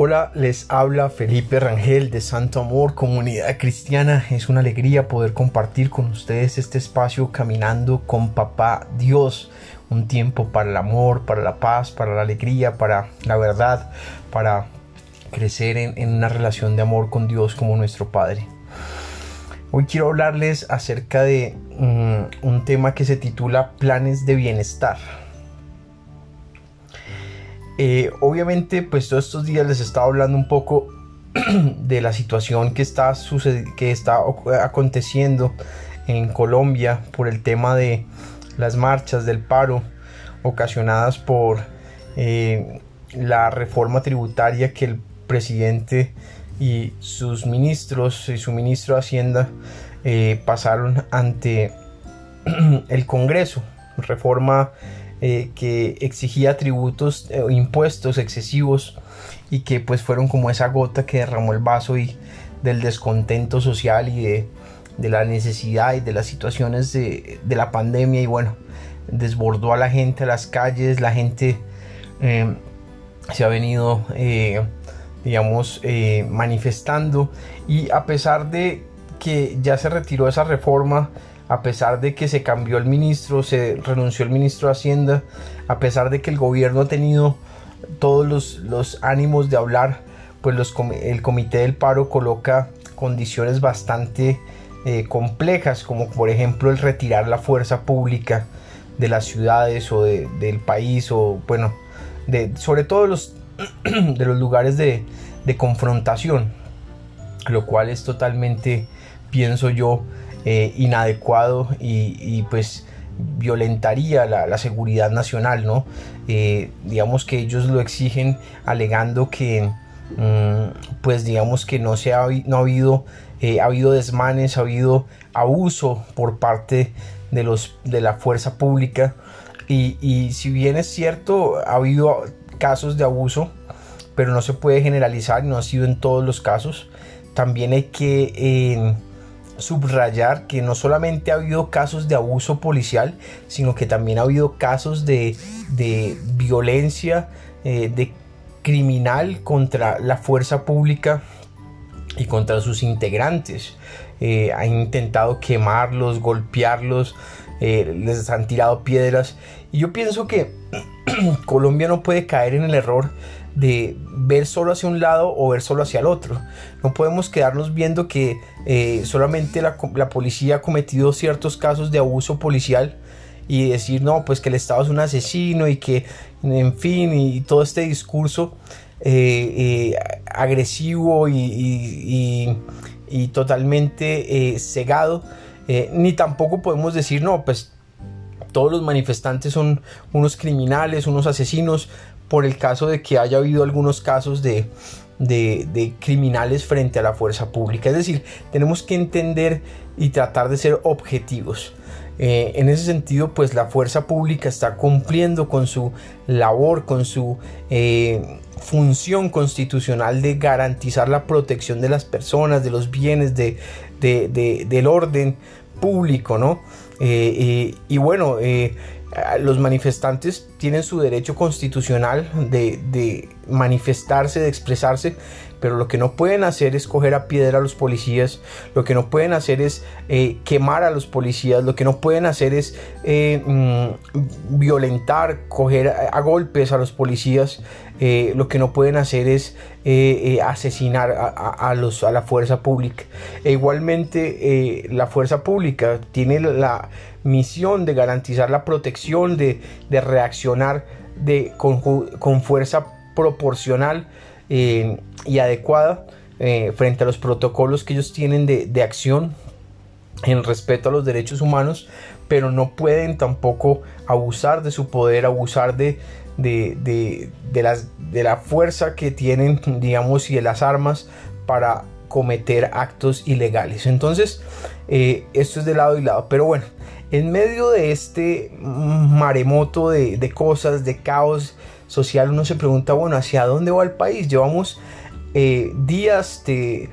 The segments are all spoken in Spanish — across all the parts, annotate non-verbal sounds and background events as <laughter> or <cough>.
Hola, les habla Felipe Rangel de Santo Amor, Comunidad Cristiana. Es una alegría poder compartir con ustedes este espacio caminando con Papá Dios. Un tiempo para el amor, para la paz, para la alegría, para la verdad, para crecer en, una relación de amor con Dios como nuestro Padre. Hoy quiero hablarles acerca de mm, un tema que se titula Planes de Bienestar. Eh, obviamente, pues todos estos días les estaba hablando un poco <clears throat> de la situación que está, que está aconteciendo en Colombia por el tema de las marchas del paro ocasionadas por eh, la reforma tributaria que el presidente y sus ministros y su ministro de Hacienda eh, pasaron ante <clears throat> el Congreso. Reforma eh, que exigía tributos o impuestos excesivos y que pues fueron como esa gota que derramó el vaso y del descontento social y de, la necesidad y de las situaciones de, la pandemia. Y bueno, desbordó a la gente a las calles, la gente eh, se ha venido, eh, digamos, manifestando. Y a pesar de que ya se retiró esa reforma, a pesar de que se cambió el ministro, se renunció el ministro de Hacienda, a pesar de que el gobierno ha tenido todos los, ánimos de hablar, pues el comité del paro coloca condiciones bastante eh, complejas, como por ejemplo el retirar la fuerza pública de las ciudades o del país, o bueno, de, sobre todo los, <clears throat> de los lugares de, confrontación, lo cual es totalmente, pienso yo, eh, inadecuado y, pues violentaría la, seguridad nacional, ¿no? Eh, digamos que ellos lo exigen alegando que, mm, pues digamos que no se ha, no ha habido, eh, ha habido desmanes, ha habido abuso por parte de, los, de la fuerza pública y, y si bien es cierto, ha habido casos de abuso, pero no se puede generalizar, no ha sido en todos los casos. También hay que subrayar que no solamente ha habido casos de abuso policial, sino que también ha habido casos de, violencia, eh, de criminal contra la fuerza pública y contra sus integrantes. Eh, han intentado quemarlos, golpearlos, eh, les han tirado piedras. Y yo pienso que <clears throat> Colombia no puede caer en el error de ver solo hacia un lado o ver solo hacia el otro. No podemos quedarnos viendo que eh, solamente la, policía ha cometido ciertos casos de abuso policial y decir, no, pues que el Estado es un asesino y que, en fin, y, todo este discurso eh, eh, agresivo y, y totalmente cegado. ni tampoco podemos decir, no, pues todos los manifestantes son unos criminales, unos asesinos, por el caso de que haya habido algunos casos de, criminales frente a la fuerza pública. Es decir, tenemos que entender y tratar de ser objetivos. Eh, en ese sentido, pues la fuerza pública está cumpliendo con su labor, con su eh, función constitucional de garantizar la protección de las personas, de los bienes, de, del orden público, ¿no? Eh, y bueno, los manifestantes tienen su derecho constitucional de, manifestarse, de expresarse, pero lo que no pueden hacer es coger a piedra a los policías, lo que no pueden hacer es eh, quemar a los policías, lo que no pueden hacer es eh, mm, violentar, coger a, golpes a los policías, eh, lo que no pueden hacer es asesinar a, los, a la fuerza pública. E igualmente la fuerza pública tiene la misión de garantizar la protección, de, reaccionar de, con, fuerza proporcional eh, y adecuada eh, frente a los protocolos que ellos tienen de, acción en respeto a los derechos humanos, pero no pueden tampoco abusar de su poder, abusar de, de, las, de la fuerza que tienen, digamos, y de las armas para cometer actos ilegales. Entonces, eh, esto es de lado y lado. Pero bueno, en medio de este maremoto de, cosas, de caos social, uno se pregunta, bueno, ¿hacia dónde va el país? Llevamos eh, días de,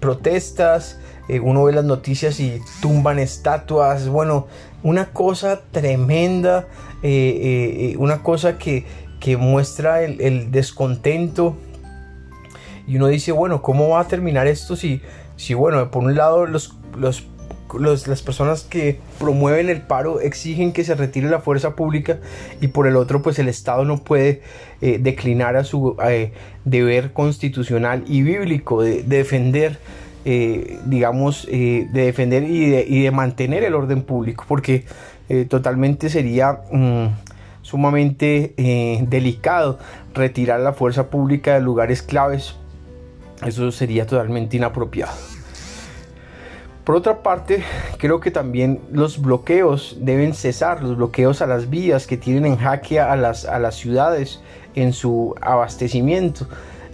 protestas, eh, uno ve las noticias y tumban estatuas, bueno, una cosa tremenda, eh, una cosa que, muestra el, descontento. Y uno dice, bueno, ¿cómo va a terminar esto si, si bueno, por un lado los, los las personas que promueven el paro exigen que se retire la fuerza pública y por el otro pues el Estado no puede eh, declinar a su eh, deber constitucional y bíblico de, defender eh, digamos de defender y de, mantener el orden público porque totalmente sería mm, sumamente delicado retirar la fuerza pública de lugares claves eso sería totalmente inapropiado por otra parte, creo que también los bloqueos deben cesar, los bloqueos a las vías que tienen en jaque a las, a las ciudades en su abastecimiento.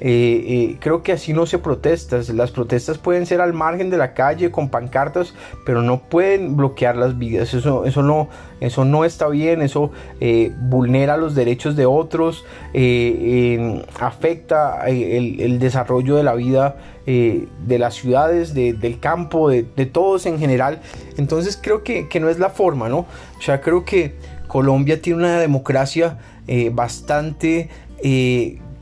Eh, eh, creo que así no se protesta. Las protestas pueden ser al margen de la calle con pancartas, pero no pueden bloquear las vías. Eso, eso, no, eso no está bien, eso eh, vulnera los derechos de otros, afecta el, desarrollo de la vida de las ciudades, del campo, de, todos en general. Entonces creo que, que, no es la forma, ¿no? O sea, creo que Colombia tiene una democracia bastante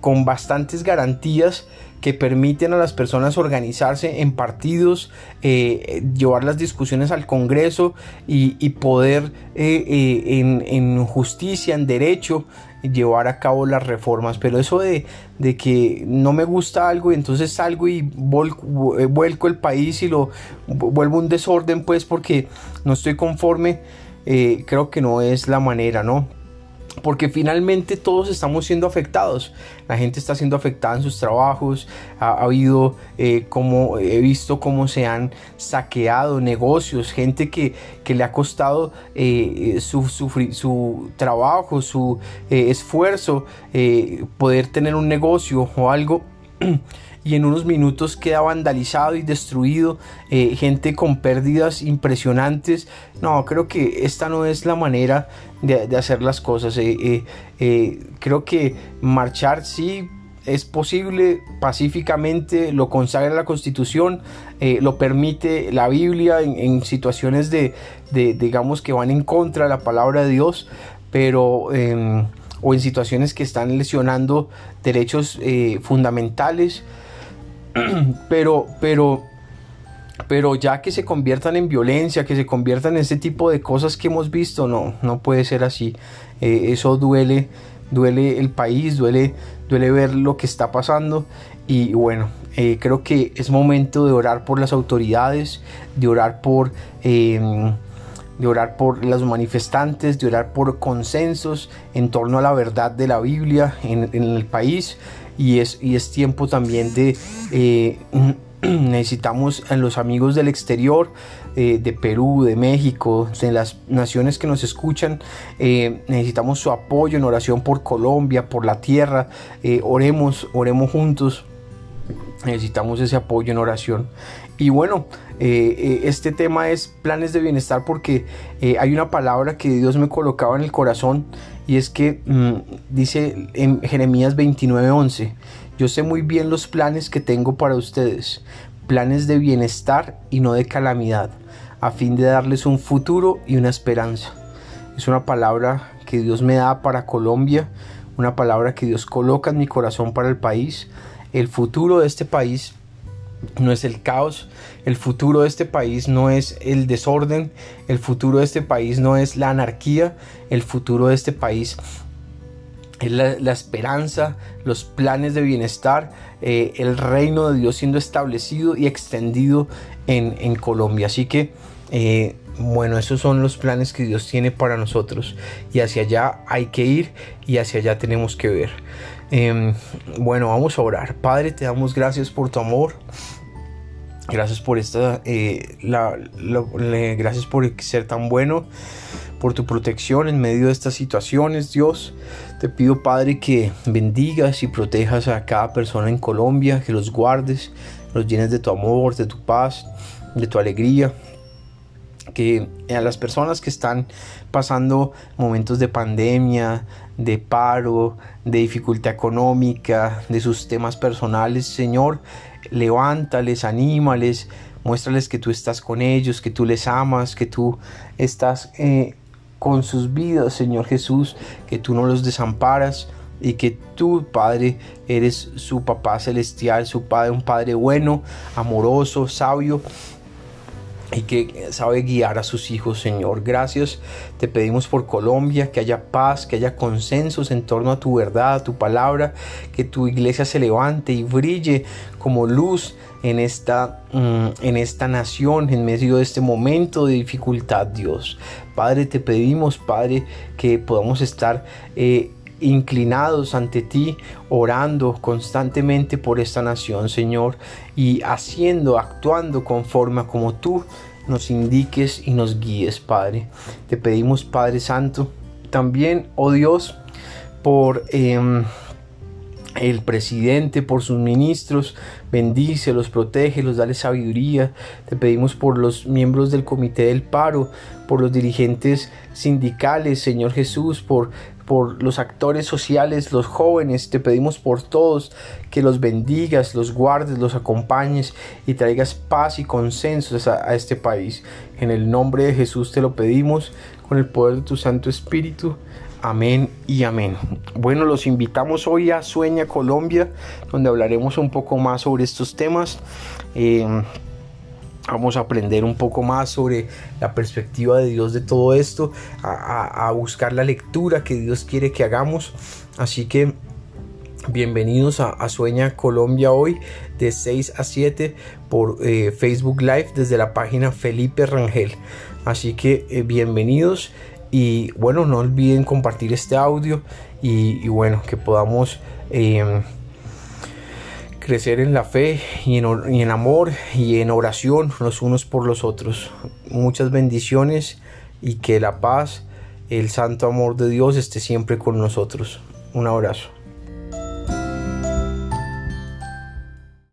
con bastantes garantías que permiten a las personas organizarse en partidos, eh, llevar las discusiones al Congreso y, poder eh, eh, en, justicia, en derecho, llevar a cabo las reformas. Pero eso de, que no me gusta algo y entonces salgo y vuelco el país y lo vuelvo un desorden, pues porque no estoy conforme, creo que no es la manera, ¿no? Porque finalmente todos estamos siendo afectados. La gente está siendo afectada en sus trabajos. Ha, habido, eh, como he visto cómo se han saqueado negocios, gente que, le ha costado eh, su, su, trabajo, su eh, esfuerzo, poder tener un negocio o algo. <clears throat> y en unos minutos queda vandalizado y destruido, eh, gente con pérdidas impresionantes. No, creo que esta no es la manera de, hacer las cosas. Eh, eh, creo que marchar sí es posible pacíficamente, lo consagra la constitución, lo permite la Biblia en, situaciones de, digamos, que van en contra de la palabra de Dios, pero em, o en situaciones que están lesionando derechos fundamentales. <clears throat> pero, pero, pero ya que se conviertan en violencia, que se conviertan en ese tipo de cosas que hemos visto, no, no puede ser así. Eh, eso duele, duele el país, duele, duele ver lo que está pasando y bueno, eh, creo que es momento de orar por las autoridades, de orar por... Em, de orar por los manifestantes, de orar por consensos en torno a la verdad de la Biblia en, el país. Y es, y es tiempo también de... Eh, <clears throat> necesitamos a los amigos del exterior, eh, de Perú, de México, de las naciones que nos escuchan, eh, necesitamos su apoyo en oración por Colombia, por la tierra, oremos, oremos juntos, necesitamos ese apoyo en oración. Y bueno, este tema es planes de bienestar porque hay una palabra que Dios me colocaba en el corazón y es que mm, dice en Jeremías 29:11, yo sé muy bien los planes que tengo para ustedes, planes de bienestar y no de calamidad, a fin de darles un futuro y una esperanza. Es una palabra que Dios me da para Colombia, una palabra que Dios coloca en mi corazón para el país. El futuro de este país no es el caos, el futuro de este país no es el desorden, el futuro de este país no es la anarquía, el futuro de este país es la, esperanza, los planes de bienestar, eh, el reino de Dios siendo establecido y extendido en, Colombia. Así que, eh, bueno, esos son los planes que Dios tiene para nosotros y hacia allá hay que ir y hacia allá tenemos que ver. Em, bueno, vamos a orar. Padre, te damos gracias por tu amor. Gracias por esta, eh, gracias por ser tan bueno, por tu protección en medio de estas situaciones, Dios. Te pido, Padre, que bendigas y protejas a cada persona en Colombia, que los guardes, los llenes de tu amor, de tu paz, de tu alegría que a las personas que están pasando momentos de pandemia, de paro, de dificultad económica, de sus temas personales, Señor, levántales, anímales, muéstrales que tú estás con ellos, que tú les amas, que tú estás eh, con sus vidas, Señor Jesús, que tú no los desamparas. y que tú, Padre, eres su papá celestial, su Padre, un Padre bueno, amoroso, sabio y que sabe guiar a sus hijos, Señor. Gracias te pedimos por Colombia, que haya paz, que haya consensos en torno a tu verdad, a tu palabra, que tu iglesia se levante y brille como luz en esta, mm, en esta nación, en medio de este momento de dificultad, Dios. Padre, te pedimos, Padre, que podamos estar... Eh, inclinados ante ti, orando constantemente por esta nación, Señor, y haciendo, actuando conforme a como tú nos indiques y nos guíes, Padre. Te pedimos, Padre Santo, también, oh Dios, por... Em, el presidente, por sus ministros, bendice, los protege, los dale sabiduría. Te pedimos por los miembros del comité del paro, por los dirigentes sindicales, Señor Jesús, por por los actores sociales, los jóvenes, te pedimos por todos que los bendigas, los guardes, los acompañes y traigas paz y consenso a, este país. En el nombre de Jesús te lo pedimos, con el poder de tu Santo Espíritu. Amén y amén. Bueno, los invitamos hoy a Sueña Colombia, donde hablaremos un poco más sobre estos temas. Eh, Vamos a aprender un poco más sobre la perspectiva de Dios de todo esto, a, buscar la lectura que Dios quiere que hagamos. Así que bienvenidos a, Sueña Colombia hoy de 6 a 7 por eh, Facebook Live desde la página Felipe Rangel. Así que eh, bienvenidos y bueno, no olviden compartir este audio y, bueno, que podamos... Eh, crecer en la fe y en, amor y en oración los unos por los otros. Muchas bendiciones y que la paz, el santo amor de Dios esté siempre con nosotros. Un abrazo.